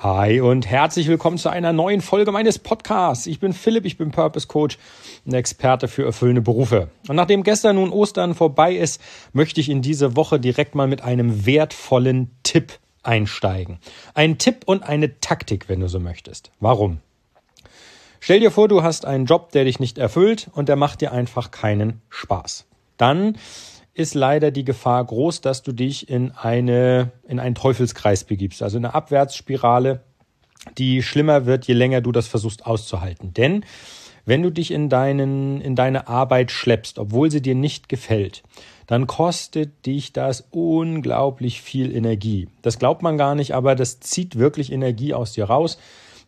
Hi und herzlich willkommen zu einer neuen Folge meines Podcasts. Ich bin Philipp, ich bin Purpose Coach, ein Experte für erfüllende Berufe. Und nachdem gestern nun Ostern vorbei ist, möchte ich in diese Woche direkt mal mit einem wertvollen Tipp einsteigen. Ein Tipp und eine Taktik, wenn du so möchtest. Warum? Stell dir vor, du hast einen Job, der dich nicht erfüllt und der macht dir einfach keinen Spaß. Dann ist leider die Gefahr groß, dass du dich in eine, in einen Teufelskreis begibst, also in eine Abwärtsspirale, die schlimmer wird, je länger du das versuchst auszuhalten. Denn wenn du dich in deinen, in deine Arbeit schleppst, obwohl sie dir nicht gefällt, dann kostet dich das unglaublich viel Energie. Das glaubt man gar nicht, aber das zieht wirklich Energie aus dir raus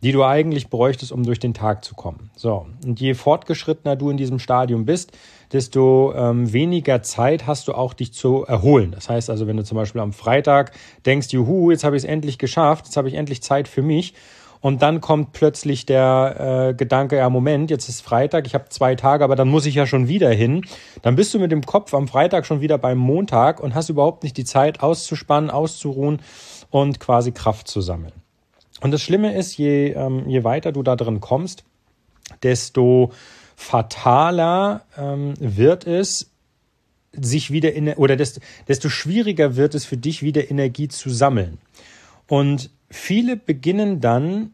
die du eigentlich bräuchtest, um durch den Tag zu kommen. So, und je fortgeschrittener du in diesem Stadium bist, desto ähm, weniger Zeit hast du auch, dich zu erholen. Das heißt also, wenn du zum Beispiel am Freitag denkst, juhu, jetzt habe ich es endlich geschafft, jetzt habe ich endlich Zeit für mich. Und dann kommt plötzlich der äh, Gedanke, ja, Moment, jetzt ist Freitag, ich habe zwei Tage, aber dann muss ich ja schon wieder hin. Dann bist du mit dem Kopf am Freitag schon wieder beim Montag und hast überhaupt nicht die Zeit auszuspannen, auszuruhen und quasi Kraft zu sammeln. Und das Schlimme ist, je, ähm, je weiter du da drin kommst, desto fataler ähm, wird es, sich wieder in oder desto, desto schwieriger wird es für dich, wieder Energie zu sammeln. Und viele beginnen dann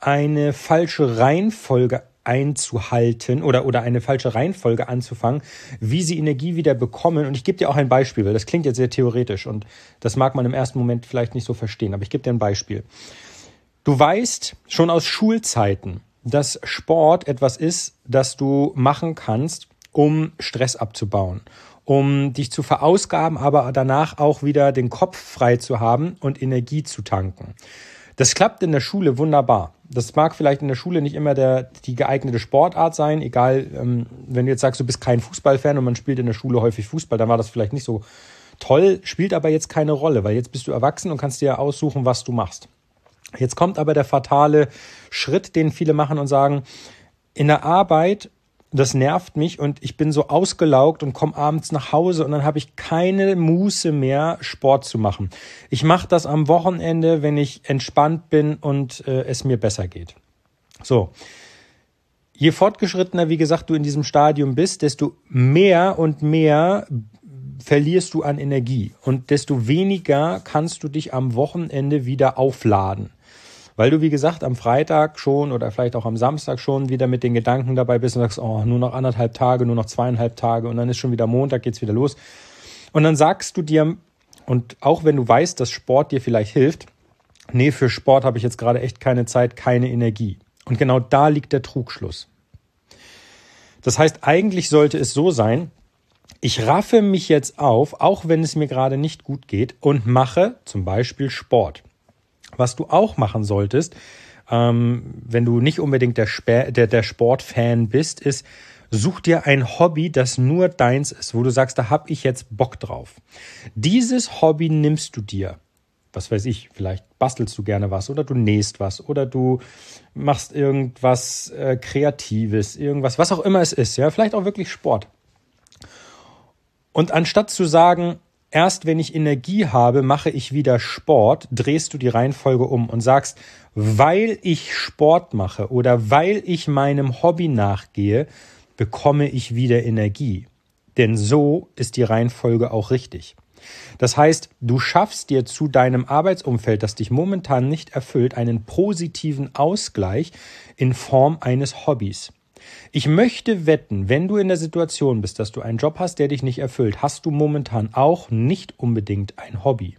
eine falsche Reihenfolge einzuhalten oder, oder eine falsche Reihenfolge anzufangen, wie sie Energie wieder bekommen. Und ich gebe dir auch ein Beispiel, weil das klingt jetzt sehr theoretisch und das mag man im ersten Moment vielleicht nicht so verstehen, aber ich gebe dir ein Beispiel. Du weißt schon aus Schulzeiten, dass Sport etwas ist, das du machen kannst, um Stress abzubauen, um dich zu verausgaben, aber danach auch wieder den Kopf frei zu haben und Energie zu tanken. Das klappt in der Schule wunderbar. Das mag vielleicht in der Schule nicht immer der, die geeignete Sportart sein, egal, ähm, wenn du jetzt sagst, du bist kein Fußballfan und man spielt in der Schule häufig Fußball, dann war das vielleicht nicht so toll, spielt aber jetzt keine Rolle, weil jetzt bist du erwachsen und kannst dir aussuchen, was du machst. Jetzt kommt aber der fatale Schritt, den viele machen und sagen, in der Arbeit, das nervt mich und ich bin so ausgelaugt und komme abends nach Hause und dann habe ich keine Muße mehr, Sport zu machen. Ich mache das am Wochenende, wenn ich entspannt bin und äh, es mir besser geht. So. Je fortgeschrittener, wie gesagt, du in diesem Stadium bist, desto mehr und mehr verlierst du an Energie und desto weniger kannst du dich am Wochenende wieder aufladen weil du, wie gesagt, am Freitag schon oder vielleicht auch am Samstag schon wieder mit den Gedanken dabei bist und sagst, oh, nur noch anderthalb Tage, nur noch zweieinhalb Tage und dann ist schon wieder Montag, geht's wieder los. Und dann sagst du dir, und auch wenn du weißt, dass Sport dir vielleicht hilft, nee, für Sport habe ich jetzt gerade echt keine Zeit, keine Energie. Und genau da liegt der Trugschluss. Das heißt, eigentlich sollte es so sein, ich raffe mich jetzt auf, auch wenn es mir gerade nicht gut geht, und mache zum Beispiel Sport. Was du auch machen solltest, ähm, wenn du nicht unbedingt der, der, der Sportfan bist, ist, such dir ein Hobby, das nur deins ist, wo du sagst, da hab ich jetzt Bock drauf. Dieses Hobby nimmst du dir. Was weiß ich, vielleicht bastelst du gerne was oder du nähst was oder du machst irgendwas äh, Kreatives, irgendwas, was auch immer es ist, ja, vielleicht auch wirklich Sport. Und anstatt zu sagen, Erst wenn ich Energie habe, mache ich wieder Sport, drehst du die Reihenfolge um und sagst, weil ich Sport mache oder weil ich meinem Hobby nachgehe, bekomme ich wieder Energie. Denn so ist die Reihenfolge auch richtig. Das heißt, du schaffst dir zu deinem Arbeitsumfeld, das dich momentan nicht erfüllt, einen positiven Ausgleich in Form eines Hobbys. Ich möchte wetten, wenn du in der Situation bist, dass du einen Job hast, der dich nicht erfüllt, hast du momentan auch nicht unbedingt ein Hobby.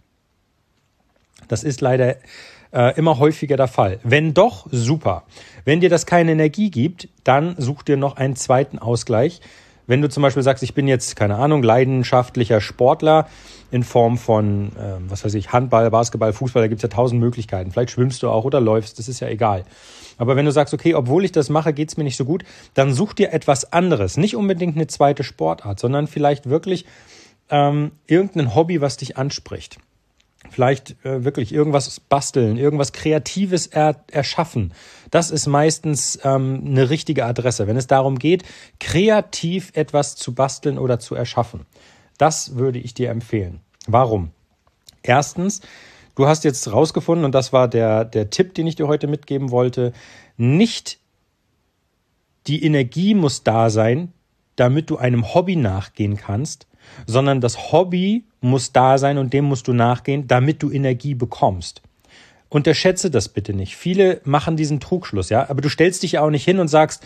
Das ist leider äh, immer häufiger der Fall. Wenn doch, super. Wenn dir das keine Energie gibt, dann such dir noch einen zweiten Ausgleich. Wenn du zum Beispiel sagst, ich bin jetzt, keine Ahnung, leidenschaftlicher Sportler in Form von, äh, was weiß ich, Handball, Basketball, Fußball, da gibt's ja tausend Möglichkeiten. Vielleicht schwimmst du auch oder läufst, das ist ja egal. Aber wenn du sagst, okay, obwohl ich das mache, geht's mir nicht so gut, dann such dir etwas anderes. Nicht unbedingt eine zweite Sportart, sondern vielleicht wirklich ähm, irgendein Hobby, was dich anspricht. Vielleicht äh, wirklich irgendwas basteln, irgendwas Kreatives er erschaffen. Das ist meistens ähm, eine richtige Adresse, wenn es darum geht, kreativ etwas zu basteln oder zu erschaffen. Das würde ich dir empfehlen. Warum? Erstens, du hast jetzt rausgefunden, und das war der, der Tipp, den ich dir heute mitgeben wollte, nicht die Energie muss da sein, damit du einem Hobby nachgehen kannst, sondern das Hobby muss da sein und dem musst du nachgehen, damit du Energie bekommst. Unterschätze das bitte nicht. Viele machen diesen Trugschluss, ja, aber du stellst dich ja auch nicht hin und sagst,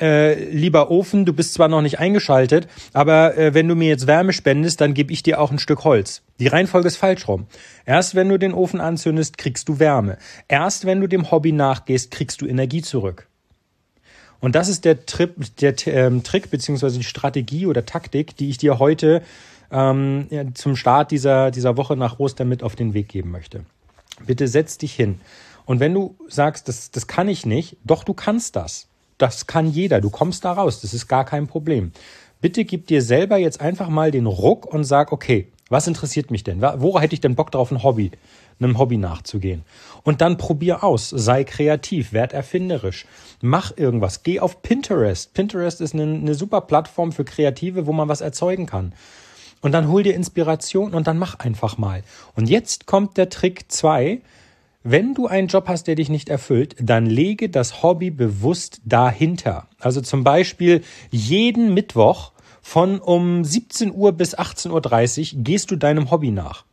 äh, lieber Ofen, du bist zwar noch nicht eingeschaltet, aber äh, wenn du mir jetzt Wärme spendest, dann gebe ich dir auch ein Stück Holz. Die Reihenfolge ist falsch rum. Erst wenn du den Ofen anzündest, kriegst du Wärme. Erst wenn du dem Hobby nachgehst, kriegst du Energie zurück. Und das ist der, Trip, der ähm, Trick beziehungsweise die Strategie oder Taktik, die ich dir heute ähm, ja, zum Start dieser, dieser Woche nach Ostern mit auf den Weg geben möchte. Bitte setz dich hin. Und wenn du sagst, das, das kann ich nicht, doch du kannst das. Das kann jeder. Du kommst da raus. Das ist gar kein Problem. Bitte gib dir selber jetzt einfach mal den Ruck und sag, okay, was interessiert mich denn? Wo hätte ich denn Bock drauf, ein Hobby, einem Hobby nachzugehen? Und dann probier aus. Sei kreativ, werd erfinderisch. Mach irgendwas. Geh auf Pinterest. Pinterest ist eine, eine super Plattform für Kreative, wo man was erzeugen kann. Und dann hol dir Inspiration und dann mach einfach mal. Und jetzt kommt der Trick zwei. Wenn du einen Job hast, der dich nicht erfüllt, dann lege das Hobby bewusst dahinter. Also zum Beispiel jeden Mittwoch von um 17 Uhr bis 18.30 Uhr gehst du deinem Hobby nach.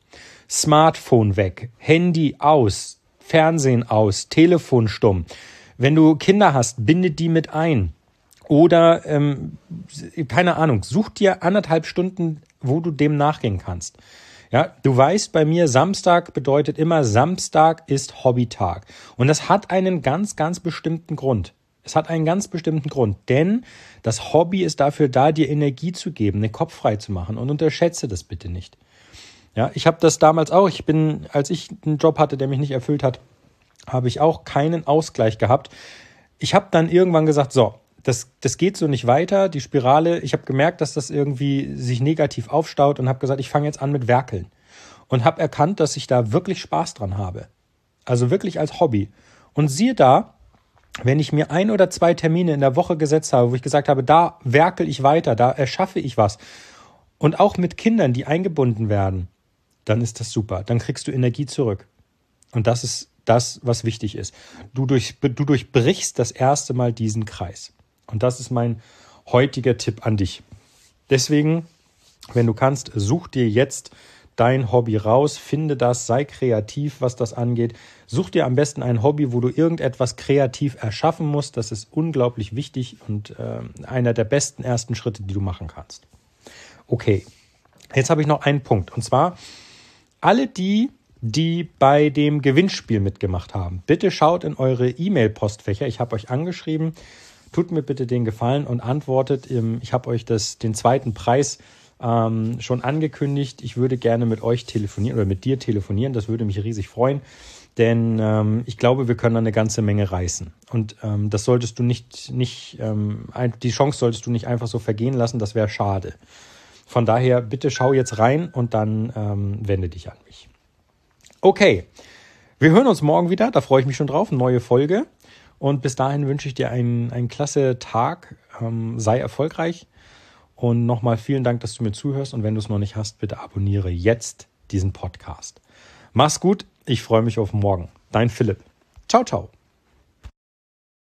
Smartphone weg, Handy aus, Fernsehen aus, Telefon stumm. Wenn du Kinder hast, binde die mit ein. Oder, ähm, keine Ahnung, such dir anderthalb Stunden wo du dem nachgehen kannst. Ja, du weißt bei mir, Samstag bedeutet immer, Samstag ist Hobbytag. Und das hat einen ganz, ganz bestimmten Grund. Es hat einen ganz bestimmten Grund, denn das Hobby ist dafür da, dir Energie zu geben, den Kopf frei zu machen und unterschätze das bitte nicht. Ja, ich habe das damals auch. Ich bin, als ich einen Job hatte, der mich nicht erfüllt hat, habe ich auch keinen Ausgleich gehabt. Ich habe dann irgendwann gesagt, so, das, das geht so nicht weiter. Die Spirale, ich habe gemerkt, dass das irgendwie sich negativ aufstaut und habe gesagt, ich fange jetzt an mit Werkeln. Und habe erkannt, dass ich da wirklich Spaß dran habe. Also wirklich als Hobby. Und siehe da, wenn ich mir ein oder zwei Termine in der Woche gesetzt habe, wo ich gesagt habe, da werkel ich weiter, da erschaffe ich was. Und auch mit Kindern, die eingebunden werden, dann ist das super. Dann kriegst du Energie zurück. Und das ist das, was wichtig ist. Du, durch, du durchbrichst das erste Mal diesen Kreis. Und das ist mein heutiger Tipp an dich. Deswegen, wenn du kannst, such dir jetzt dein Hobby raus, finde das, sei kreativ, was das angeht. Such dir am besten ein Hobby, wo du irgendetwas kreativ erschaffen musst. Das ist unglaublich wichtig und äh, einer der besten ersten Schritte, die du machen kannst. Okay, jetzt habe ich noch einen Punkt. Und zwar, alle die, die bei dem Gewinnspiel mitgemacht haben, bitte schaut in eure E-Mail-Postfächer. Ich habe euch angeschrieben, tut mir bitte den Gefallen und antwortet. Ich habe euch das, den zweiten Preis ähm, schon angekündigt. Ich würde gerne mit euch telefonieren oder mit dir telefonieren. Das würde mich riesig freuen. Denn ähm, ich glaube, wir können eine ganze Menge reißen. Und ähm, das solltest du nicht, nicht ähm, die Chance solltest du nicht einfach so vergehen lassen, das wäre schade. Von daher, bitte schau jetzt rein und dann ähm, wende dich an mich. Okay, wir hören uns morgen wieder, da freue ich mich schon drauf, neue Folge. Und bis dahin wünsche ich dir einen, einen klasse Tag. Ähm, sei erfolgreich. Und nochmal vielen Dank, dass du mir zuhörst. Und wenn du es noch nicht hast, bitte abonniere jetzt diesen Podcast. Mach's gut. Ich freue mich auf morgen. Dein Philipp. Ciao, ciao.